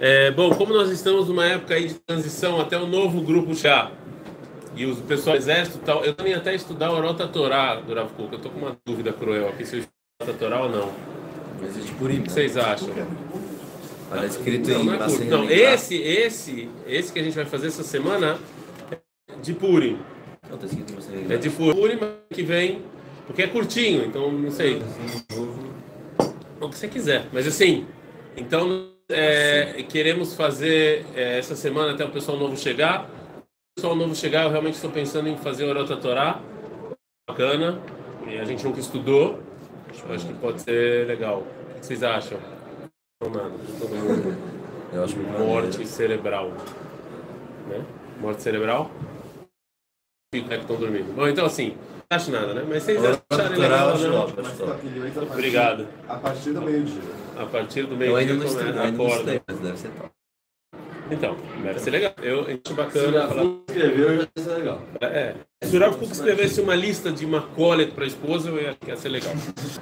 É, bom, como nós estamos numa época aí de transição até o novo grupo chá e o pessoal do exército tal, eu também até estudar o Orota Torá do Rav Kuk. Eu tô com uma dúvida cruel aqui se eu Orota Torá ou não. Mas de Purim. O que vocês acham? Olha, escrito Não, em não, é. Não, esse, esse, esse que a gente vai fazer essa semana é de Purim. Não, tá escrito em você. É de Purim que vem, porque é curtinho, então não sei. O que você quiser, mas assim, então é, queremos fazer é, essa semana até o pessoal novo chegar. O pessoal novo chegar, eu realmente estou pensando em fazer o Orota Torá, bacana, e a gente nunca estudou. Eu acho que pode ser legal. O que vocês acham? Não nada, todo mundo. Eu acho Morte cerebral. Né? Morte cerebral? É que estão dormindo. Bom, então assim, não acho nada, né? Mas vocês acharem Natural, legal, né? top. Obrigado. A partir do meio-dia. A partir do Eu meio ainda não ainda não estudei, mas deve ser top. Então, deve ser legal. Eu acho Se bacana o falar. Rafa escreveu, já deve ser legal. É. Se o Kuk escrevesse uma lista de uma coleta para a esposa, eu ia, ia ser legal.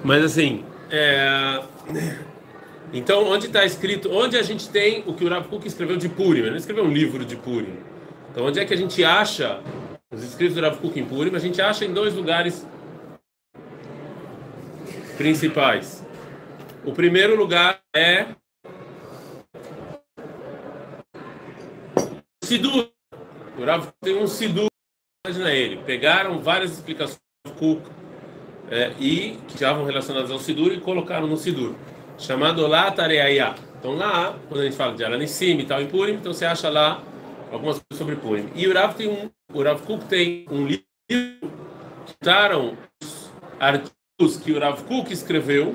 Mas assim, é... então onde está escrito, onde a gente tem o que o Rav Kuk escreveu de Purim? Ele não escreveu um livro de Purim. Então onde é que a gente acha os escritos do Kuk em Purim? A gente acha em dois lugares principais. O primeiro lugar é Sidur. O Rav tem um Sidur, imagina ele. Pegaram várias explicações do Kuk é, e que estavam relacionadas ao Sidur e colocaram no Sidur, chamado lá Tareaya. Então lá, quando a gente fala de Alanissim e tal em Purim, então você acha lá algumas coisas sobre Purim. E o Rav tem um, o Rav Kuk tem um livro que citaram os artigos que o Rav Kuk escreveu.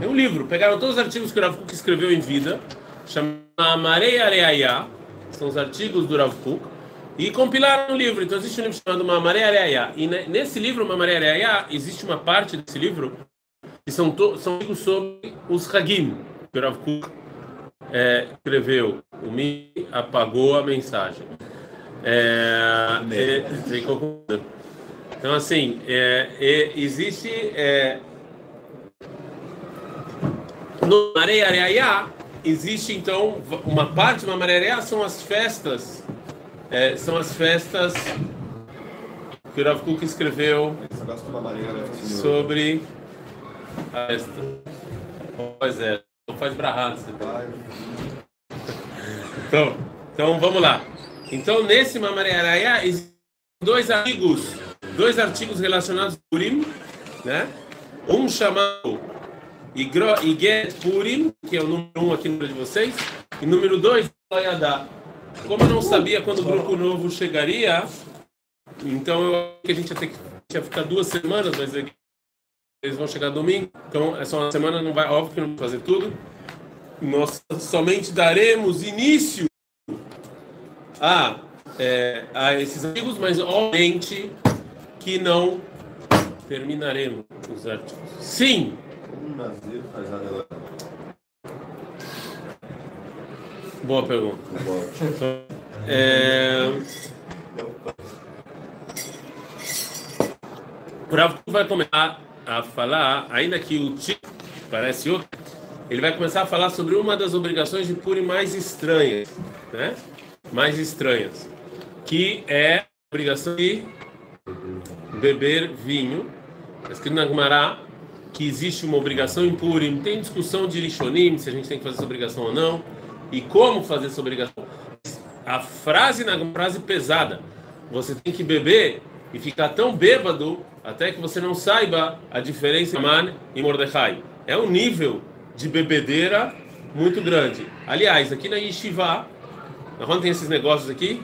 É um livro. Pegaram todos os artigos que o Rav Kuk escreveu em vida, chamado Amarei Areaya, são os artigos do Rav Kuk, e compilaram um livro. Então existe um livro chamado Mamarei Areaya. E ne- nesse livro, Mamarei Areaya, existe uma parte desse livro que são, são artigos sobre os Hagim, que o Rav Kuk é, escreveu. O Mi apagou a mensagem. É, é, então, assim, é, é, existe. No Marei Areia existe então uma parte do Marei Areia são as festas, é, são as festas que o Rav Kuk escreveu sobre a festa. Pois é, não faz brahado. Tá? Então, então vamos lá. Então nesse Mamarei Araya existem dois artigos, dois artigos relacionados com Purim, né? Um chamado Igro- Iget Purim, que é o número um aqui no de vocês, e número dois Loyadá. Como eu não sabia quando o grupo novo chegaria, então eu acho que a gente ia ter que ia ficar duas semanas, mas é eles vão chegar domingo, então essa uma semana não vai, óbvio que não vai fazer tudo. Nós somente daremos início a, é, a esses artigos, mas obviamente que não terminaremos os artigos. Sim, um nazir faz boa pergunta. É... O Rav vai começar a falar, ainda que o título parece outro, ele vai começar a falar sobre uma das obrigações de Purim mais estranhas, né? Mais estranhas, que é a obrigação de beber vinho. Está escrito na Gumará que existe uma obrigação em Purim. Tem discussão de Rishonim, se a gente tem que fazer essa obrigação ou não, e como fazer essa obrigação. A frase na frase pesada. Você tem que beber e ficar tão bêbado até que você não saiba a diferença entre Aman e Mordecai. É um nível de bebedeira muito grande. Aliás, aqui na Yeshiva, na Ron tem esses negócios aqui.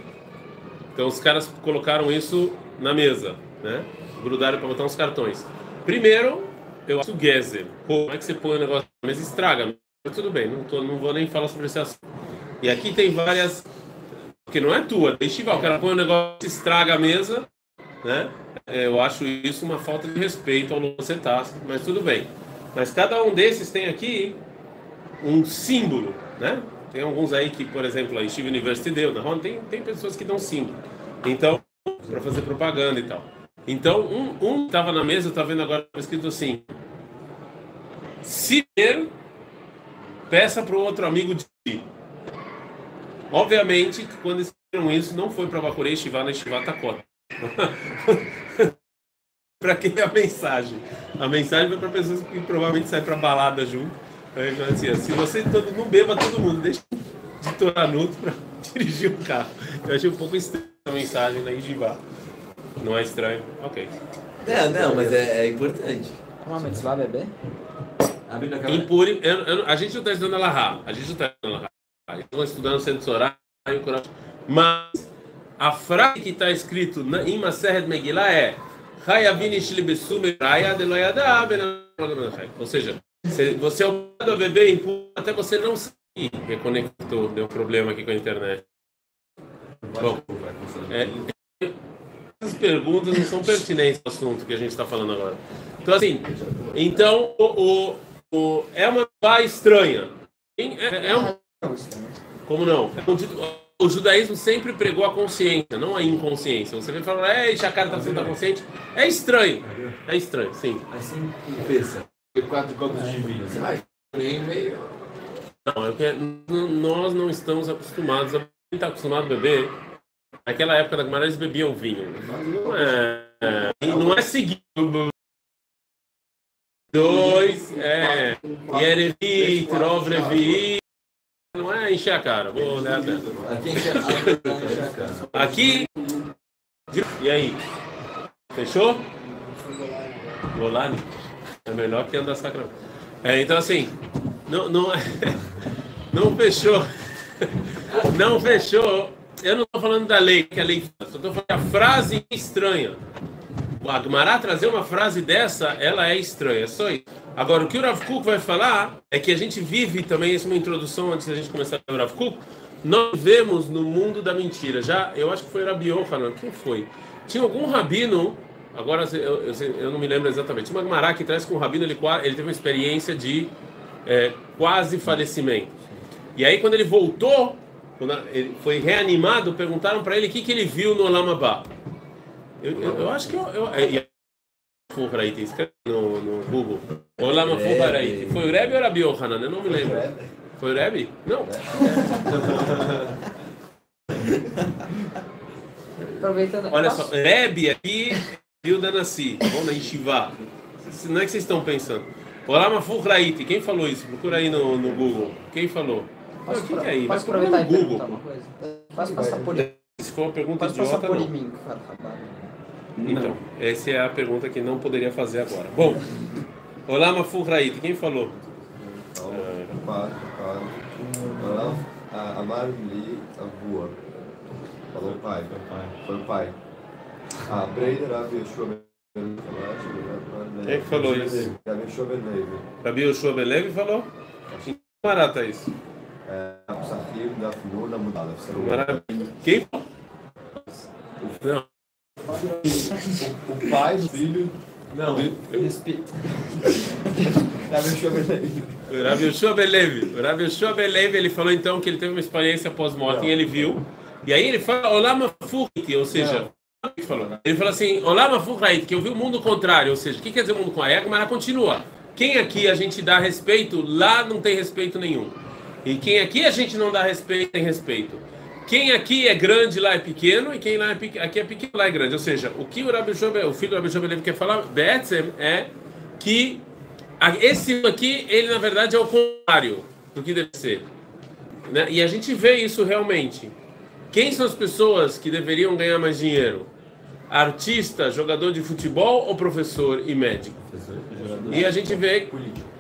Então os caras colocaram isso na mesa, né? Grudaram para botar uns cartões. Primeiro, eu acho o Gezer. Como é que você põe o negócio na mesa estraga? Mas tudo bem, não, tô, não vou nem falar sobre esse assunto. E aqui tem várias. Porque não é tua, é Shiva. O cara põe o negócio estraga a mesa, né? É, Eu acho isso uma falta de respeito ao cetáceo, mas tudo bem. Mas cada um desses tem aqui um símbolo, né? Tem alguns aí que, por exemplo, a Yeshiva University deu, na Ron, tem, tem pessoas que dão símbolo. Então, para fazer propaganda e tal. Então, um, estava na mesa, eu vendo agora escrito assim: se ver, peça para o outro amigo de Obviamente que quando escreveram isso, não foi para Bakurei Shiva na Shiva Takota. para quem é a mensagem? A mensagem foi para pessoas que provavelmente saem para balada junto. Aí, assim, se você todo, não beba todo mundo, deixa de Toranuto para dirigir um carro. Eu achei um pouco estranha a mensagem na Yeshiva. Não é estranho? Ok. Não, não, mas é, é importante. É uma mitzvah bebê? A. Purim, eu- eu- a gente não está estudando Alahá, a gente não está estudando Alahá. Estamos estudando Centro Sorá e o Corão. Mas a frase que está escrito na- em Maseret Megillah é Hayavini shlibesu meraya de lo yada ben ha-" Ou seja, você é obrigado a beber em Purim até você não sair. Reconectou, deu um problema aqui com a internet. Bom, é, essas perguntas não são pertinentes ao assunto que a gente está falando agora. Então, assim, então, o, o, o- é uma pá estranha. É, é um, como não? É um o judaísmo sempre pregou a consciência, não a inconsciência. Você vem falando, é, a cara está sendo consciente. É estranho. É estranho, sim. Assim, pensa. Quatro copos de vinho. Você vai meio, meio. Não, é porque n- nós não estamos acostumados a. Quem está acostumado a beber, naquela época da Gemara eles bebiam vinho. Não é. é, Não é seguir. Dois, é. Yerevi, Trovrevi. Não é encher a cara. Vou ler a tela. Aqui enche a cara. Aqui. E aí? Fechou? Golani? É melhor que andar sacramento. É, então assim, não, não, não fechou. Não fechou. Eu não estou falando da lei, que a lei faz. Eu estou falando que a frase é estranha. O Agmará trazer uma frase dessa, ela é estranha. É só isso. Agora, o que o Rav Kuk vai falar é que a gente vive também, isso é uma introdução antes da gente começar o Rav Kuk, nós vivemos no mundo da mentira. Já, eu acho que foi Rabi Yohanan, quem foi? Tinha algum rabino, agora eu, eu, eu não me lembro exatamente, tinha uma Agmará que traz que um rabino, ele, ele teve uma experiência de é, quase falecimento. E aí, quando ele voltou, quando ele foi reanimado, perguntaram para ele o que, que ele viu no Olamabá. Eu, eu, eu acho que eu. eu é, e- Furraiti, escreve no, no Google. Olama. Foi o Rebbe ou Rabi Yohanan? Eu não me lembro. Foi o Rebbe? Não. Aproveitando. Olha só, Rebbe aqui viu da Nassi. Vamos na Yeshiva. Não é que vocês estão pensando. Olama Furraiti. Quem falou isso? Procura aí no, no Google. Quem falou? Posso, o que, que é aí? Vai posso aproveitar e Google. perguntar uma coisa? Posso passar por, Se for uma pergunta posso passar idiota, por não. mim, cara? Então, essa é a pergunta que não poderia fazer agora. Bom, Olama Furraiti. Quem falou? Olá, Amar li avua. Falou o pai. Foi o pai. A Breida Yeshua Ben Quem que falou isso? Rav Yeshua Ben Levi. Rabi Yoshua Belev falou? Em Marata isso. É, Psachim da Fununa Mudada. Maravilha. Quem? Não. O pai do filho. Não, Respeito. Rav Yeshua Ben Levi. O Rabi Yoshua Belev. O Rabi Yoshua Belev, ele falou então que ele teve uma experiência pós-morte e ele viu. E aí ele fala Olama Furrit, ou seja, ele falou, ele falou assim, Olama Furrit, que eu vi o mundo contrário, ou seja, o que quer dizer o mundo contrário? Aí a Gemara continua. Quem aqui a gente dá respeito, lá não tem respeito nenhum. E quem aqui a gente não dá respeito, tem respeito. Quem aqui é grande, lá é pequeno, e quem lá é pequeno, aqui é pequeno, lá é grande. Ou seja, o que o, Rabi Yoshua, o filho do Rabi Yoshua Belev quer falar, Betzem, é que esse aqui, ele na verdade é o contrário do que deve ser. Né? E a gente vê isso realmente. Quem são as pessoas que deveriam ganhar mais dinheiro? Artista, jogador de futebol ou professor e médico? E a gente vê. Político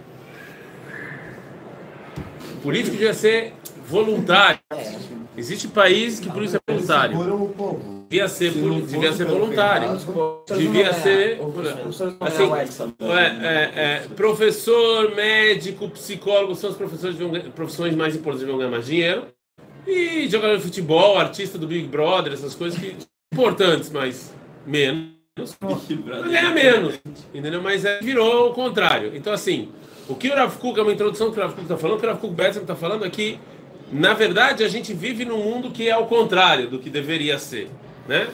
devia ser voluntário. Existe país que polícia é voluntário. Devia ser, devia ser voluntário. Devia ser. Assim, Assim, é, é, é, professor, médico, psicólogo são os professores profissões mais importantes que vão ganhar mais dinheiro. E jogador de futebol, artista do Big Brother, essas coisas que importantes, mas menos. Ganhar menos. Entendeu? Mas é, virou o contrário. Então, assim, o que o Rav Kuk, é uma introdução que o Rav Kuk está falando, o que o Rav Kuk está falando é que, na verdade, a gente vive num mundo que é o contrário do que deveria ser. Né?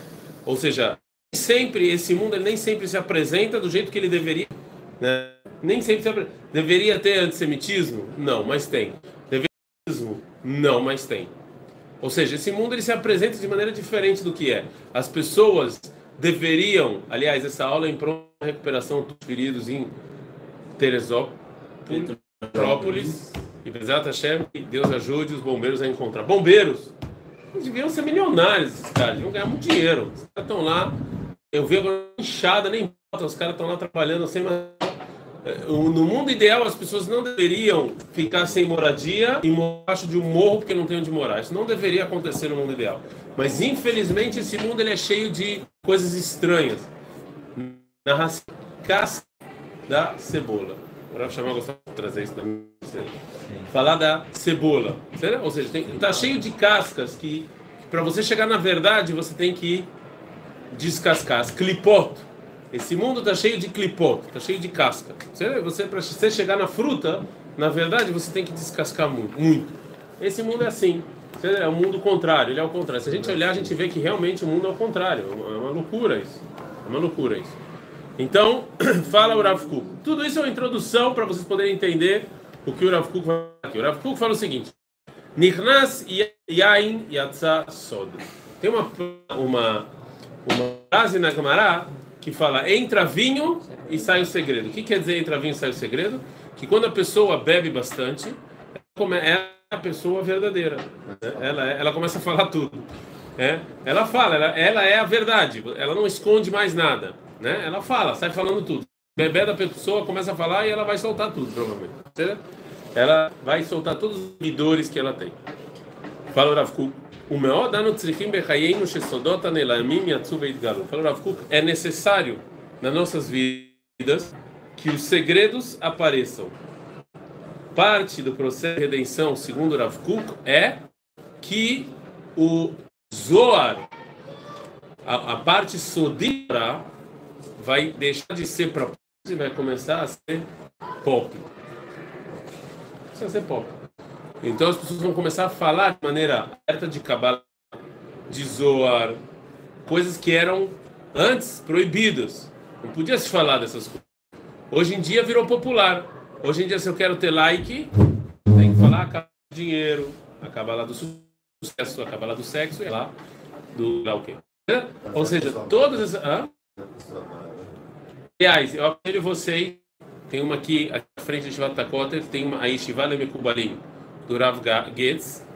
Ou seja, sempre esse mundo ele nem sempre se apresenta do jeito que ele deveria. Né? Nem sempre se apre- Deveria ter antissemitismo? Não, mas tem. Deveria ter racismo? Não, mas tem. Ou seja, esse mundo ele se apresenta de maneira diferente do que é. As pessoas deveriam, aliás, essa aula é em prol da recuperação dos feridos em Teresópolis, e Bezat Hashem, Deus ajude os bombeiros a encontrar. Bombeiros! Deviam ser milionários, esses caras, deviam ganhar muito dinheiro. Os caras estão lá, eu agora inchada, nem importa, os caras estão lá trabalhando sem mais. No mundo ideal, as pessoas não deveriam ficar sem moradia embaixo de um morro porque não tem onde morar. Isso não deveria acontecer no mundo ideal. Mas, infelizmente, esse mundo ele é cheio de coisas estranhas. Na casca da cebola. O chamar gostava de trazer isso também. Falar da cebola. Ou seja, está cheio de cascas que, para você chegar na verdade, você tem que descascar. As clipot. Esse mundo está cheio de clipot, está cheio de casca. Você, você para você chegar na fruta, na verdade, você tem que descascar muito, muito. Esse mundo é assim. É o mundo contrário, ele é o contrário. Se a gente olhar, a gente vê que realmente o mundo é o contrário. É uma loucura isso. É uma loucura isso. Então, fala o Rav Kuk. Tudo isso é uma introdução para vocês poderem entender o que o Rav Kuk fala aqui. O Rav Kuk fala o seguinte: Nichnas yain yatsa sod. Tem uma, uma, uma frase na Gemara que fala entra vinho e sai o segredo. O que quer dizer entra vinho e sai o segredo? Que quando a pessoa bebe bastante, ela é a pessoa verdadeira. Ela, ela começa a falar tudo. É? Ela fala, ela, ela é a verdade. Ela não esconde mais nada. Né? Ela fala, sai falando tudo. Bebê da pessoa começa a falar e ela vai soltar tudo, provavelmente. Ela vai soltar todos os midores que ela tem. Fala o Rav Kuk. O meu dano tzrichim bechayenu shesodot anelamim yatsu veitgalu. Fala o Rav. É necessário nas nossas vidas que os segredos apareçam. Parte do processo de redenção, segundo Rav Kuk, é que o Zoar, a, a parte sodira, vai deixar de ser propósito e vai começar a ser pop. Começa a ser pop. Então as pessoas vão começar a falar de maneira aberta de Kabbalah, de Zoar, coisas que eram antes proibidas. Não podia se falar dessas coisas. Hoje em dia virou popular. Hoje em dia, se eu quero ter like, tem que falar a do dinheiro, a Kabbalah do sucesso, a Kabbalah do sexo e lá do lá o quê. Ou seja, todas essas. Hã? Aliás, eu aconselho vocês, tem uma aqui à frente de Shivat Kotel, tem uma aí Shivala Mekubalim, do Rav Getz.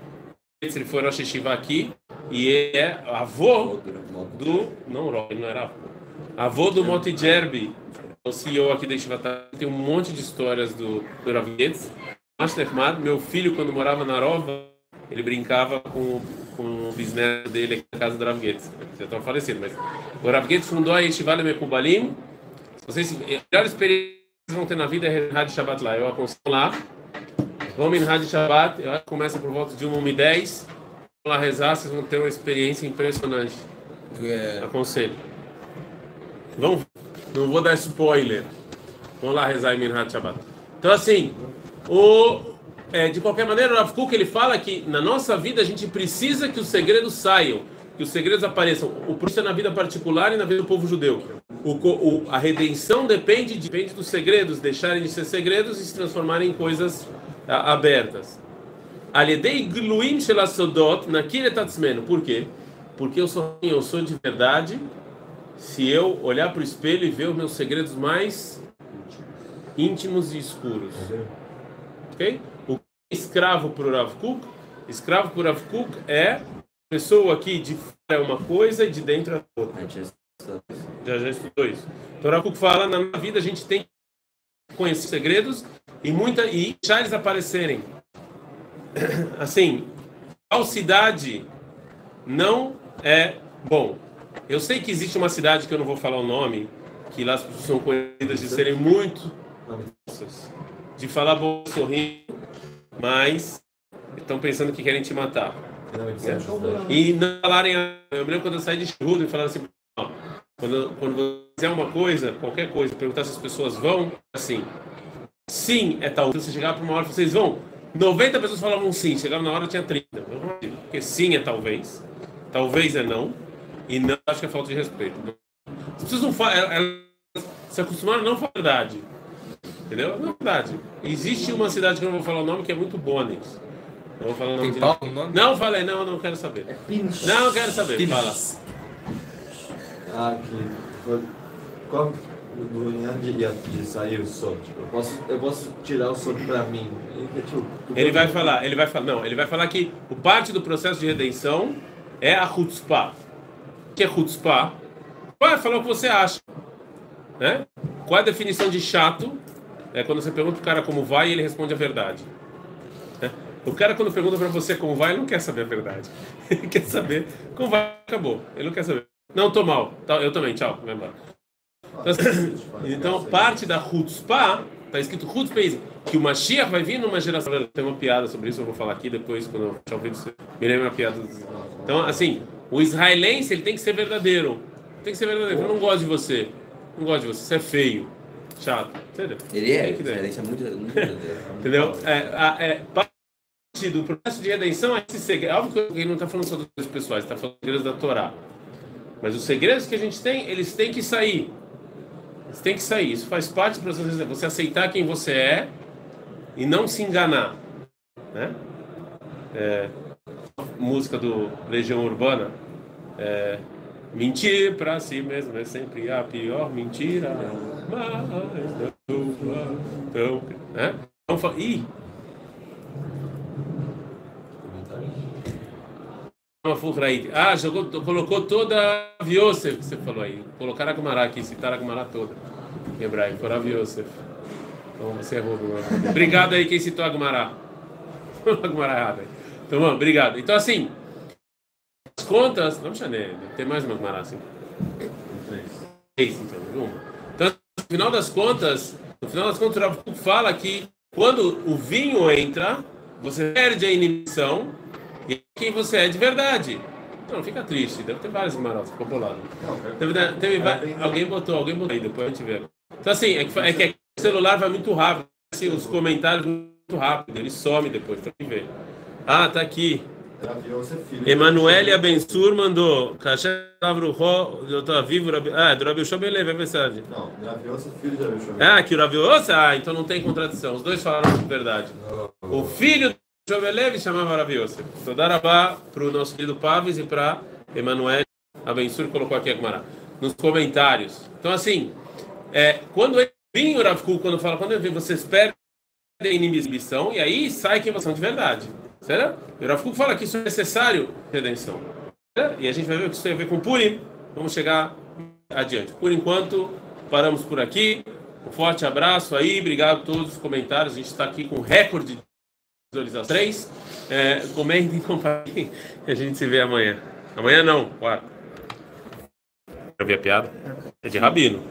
Ele foi Rosh Shiva aqui e é avô do não, ele não era avô. Avô do Moti Jerbi, o CEO aqui da Shivat tem um monte de histórias do, do Rav Getz. Meu filho quando morava na Rova, ele brincava com, com o bisneto dele aqui na casa do Rav Getz. Já estão falecidos, mas o Rav Getz fundou a Yeshiva Mekubalim vocês, a melhor experiência que vão ter na vida é Rádio Shabbat lá. Eu aconselho lá. Vamos em Rádio Shabbat. Eu acho que começa por volta de 1 e 10. Vamos lá rezar, vocês vão ter uma experiência impressionante. É. Aconselho. Vamos, não vou dar spoiler. Vamos lá rezar em Minhat Shabbat. Então, assim, o, é, de qualquer maneira, o Rav Kuk, ele fala que na nossa vida a gente precisa que os segredos saiam, que os segredos apareçam. O isso é na vida particular e na vida do povo judeu. O, o, a redenção depende, depende dos segredos, deixarem de ser segredos e se transformarem em coisas a, abertas. Aledei gluim shelasodot nakiretatzmeno. Por quê? Porque eu sou, eu sou de verdade se eu olhar para o espelho e ver os meus segredos mais íntimos e escuros. Ok? O escravo para o Rav Kuk, escravo para o Rav Kuk é pessoa que de fora é uma coisa e de dentro é outra. Já, já estudou isso. Rav fala, na vida a gente tem que conhecer segredos e, muita, e deixar eles aparecerem. Assim, falsidade não é bom. Eu sei que existe uma cidade que eu não vou falar o nome, que lá as pessoas são conhecidas de serem muito de falar bom sorrindo, mas estão pensando que querem te matar. E não falarem. Eu me lembro quando eu saí de Shurud e falaram assim: quando, quando você fizer uma coisa, qualquer coisa, perguntar se as pessoas vão, assim, sim é tal. Então, você chegava para uma hora vocês vão. 90 pessoas falavam sim, chegava na hora tinha 30. Porque sim é talvez, talvez é não, e não acho que é falta de respeito. As pessoas não falam, elas se acostumaram a não falar a verdade. Entendeu? Não é verdade. Existe uma cidade que eu não vou falar o nome que é muito boa nisso. Eu vou falar o nome Tem de nome? Não falei, não, não quero saber. É. Não quero saber. Fala. Ah, que. foi- Qual de, de sair o som? Tipo, eu posso, eu posso tirar o som pra mim. E, tipo, Ele vai falar, ele vai falar, não, ele vai falar que o parte do processo de redenção é a chutzpah. O que é chutzpah? Vai falar o que você acha. Né? Qual é a definição de chato? É quando você pergunta pro cara como vai e ele responde a verdade. Né? O cara quando pergunta para você como vai, ele não quer saber a verdade. Ele quer saber como vai, acabou. Ele não quer saber. Não, tô mal. Tá, Eu também, tchau. Vai embora. Então, assim, então, parte da Hutzpah, está escrito Hutzpah, que o Mashiach vai vir numa geração. Tem uma piada sobre isso, eu vou falar aqui depois, quando eu achar o vídeo, me lembra uma piada. Então, assim, o israelense ele tem que ser verdadeiro. Tem que ser verdadeiro. Eu não gosto de você. Não gosto de você. Você é feio. Chato. Entendeu? Ele é, ele é muito, muito verdadeiro. Entendeu? É, é, parte do processo de redenção é esse segredo. Óbvio que ele não está falando só dos pessoais, está falando da Torá. Mas os segredos que a gente tem, eles têm que sair. Eles têm que sair. Isso faz parte do processo de. Você aceitar quem você é e não se enganar. Né? É, música do Legião Urbana. É, mentir para si mesmo é sempre a pior mentira. Mas não tão, né? Então, fa- Uma Fulcraite. Ah, jogou, colocou toda a Yosef, você falou aí. Colocaram a Gumará aqui, citaram a Gumará toda. Em hebraico, foi Rav Yosef. Então você errou. Gumará. Obrigado aí quem citou a Gumará. a Gumará errada. Então, bom, obrigado. Então, assim, as contas. Não me tem mais uma Gumará assim. Três, então. Então, no final das contas, no final das contas, o fala que quando o vinho entra, você perde a inibição e quem você é de verdade. Não, fica triste, deve ter vários Gumarás, ficou bolado. Teve, teve, va- alguém botou, alguém botou aí, depois a gente vê. Então, assim, é que, é que o celular vai muito rápido, assim, os comentários muito rápido, ele some depois, tem que ver. Ah, tá aqui. De Emanuele Rabi Abensur mandou. Tô vivo, Rabi- ah, do Rabi Shobele, é mensagem. Não, Rav Yosef, filho de Rabi. Ah, que o Rabi ah, então não tem contradição, os dois falaram a verdade. O filho do Shobelev chamava Rabi Yosef. Então, darabá para o nosso querido Paves e para Emanuele Abensur, colocou aqui a Gemara, nos comentários. Então, assim, é, quando ele vinha o Rav Kuk, quando fala, quando ele vem, vocês perdem a inibição e aí sai quem vocês de verdade. Certo? E o Rav Kuk fala que isso é necessário redenção. Certo? E a gente vai ver o que isso tem a ver com Purim. Vamos chegar adiante. Por enquanto, paramos por aqui. Um forte abraço aí, obrigado a todos os comentários. A gente está aqui com recorde de visualizações. Três. É, comentem, compartilhem. A gente se vê amanhã. Amanhã não, quarta. Eu vi a piada? É de Rabino.